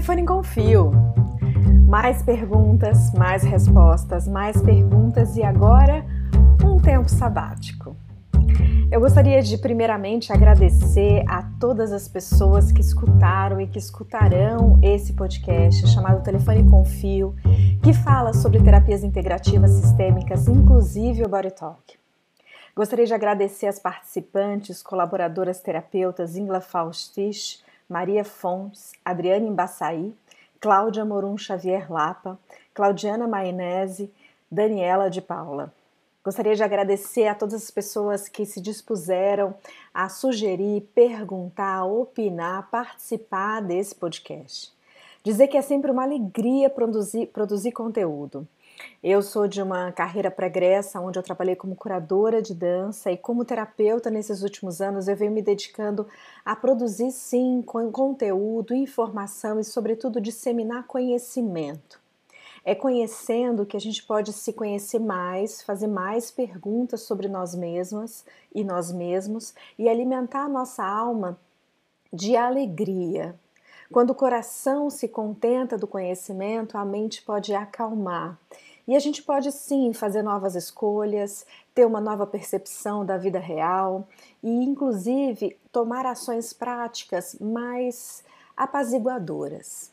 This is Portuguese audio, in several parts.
Telefone com Fio. Mais perguntas, mais respostas, mais perguntas e agora um tempo sabático. Eu gostaria de primeiramente agradecer a todas as pessoas que escutaram e que escutarão esse podcast chamado Telefone com Fio, que fala sobre terapias integrativas sistêmicas, inclusive o Body Talk. Gostaria de agradecer as participantes, colaboradoras terapeutas Ingla Faustich, Maria Fontes, Adriane Embaçaí, Cláudia Morum Xavier Lapa, Claudiana Maionese, Daniela de Paula. Gostaria de agradecer a todas as pessoas que se dispuseram a sugerir, perguntar, opinar, participar desse podcast. Dizer que é sempre uma alegria produzir, produzir conteúdo. Eu sou de uma carreira pregressa, onde eu trabalhei como curadora de dança e como terapeuta nesses últimos anos, eu venho me dedicando a produzir sim conteúdo, informação e, sobretudo, disseminar conhecimento. É conhecendo que a gente pode se conhecer mais, fazer mais perguntas sobre nós mesmas e nós mesmos e alimentar a nossa alma de alegria. Quando o coração se contenta do conhecimento, a mente pode acalmar e a gente pode sim fazer novas escolhas, ter uma nova percepção da vida real e, inclusive, tomar ações práticas mais apaziguadoras.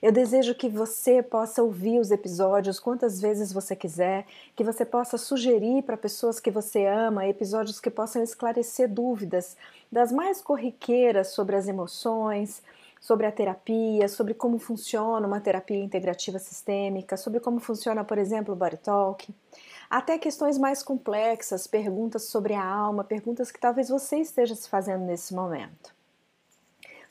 Eu desejo que você possa ouvir os episódios quantas vezes você quiser, que você possa sugerir para pessoas que você ama episódios que possam esclarecer dúvidas das mais corriqueiras sobre as emoções, sobre a terapia, sobre como funciona uma terapia integrativa sistêmica, sobre como funciona, por exemplo, o Body Talk, até questões mais complexas, perguntas sobre a alma, perguntas que talvez você esteja se fazendo nesse momento.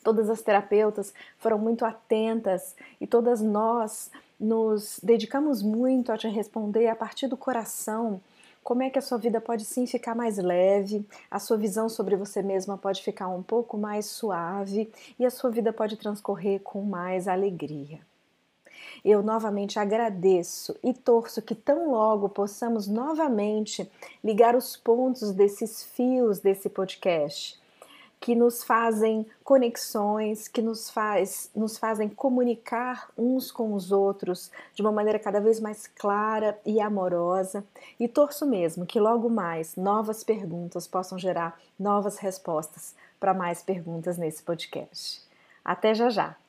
Todas as terapeutas foram muito atentas e todas nós nos dedicamos muito a te responder a partir do coração como é que a sua vida pode sim ficar mais leve, a sua visão sobre você mesma pode ficar um pouco mais suave e a sua vida pode transcorrer com mais alegria. Eu novamente agradeço e torço que tão logo possamos novamente ligar os pontos desses fios desse podcast que nos fazem conexões, que nos, faz, nos fazem comunicar uns com os outros de uma maneira cada vez mais clara e amorosa. E torço mesmo que logo mais novas perguntas possam gerar novas respostas para mais perguntas nesse podcast. Até já já!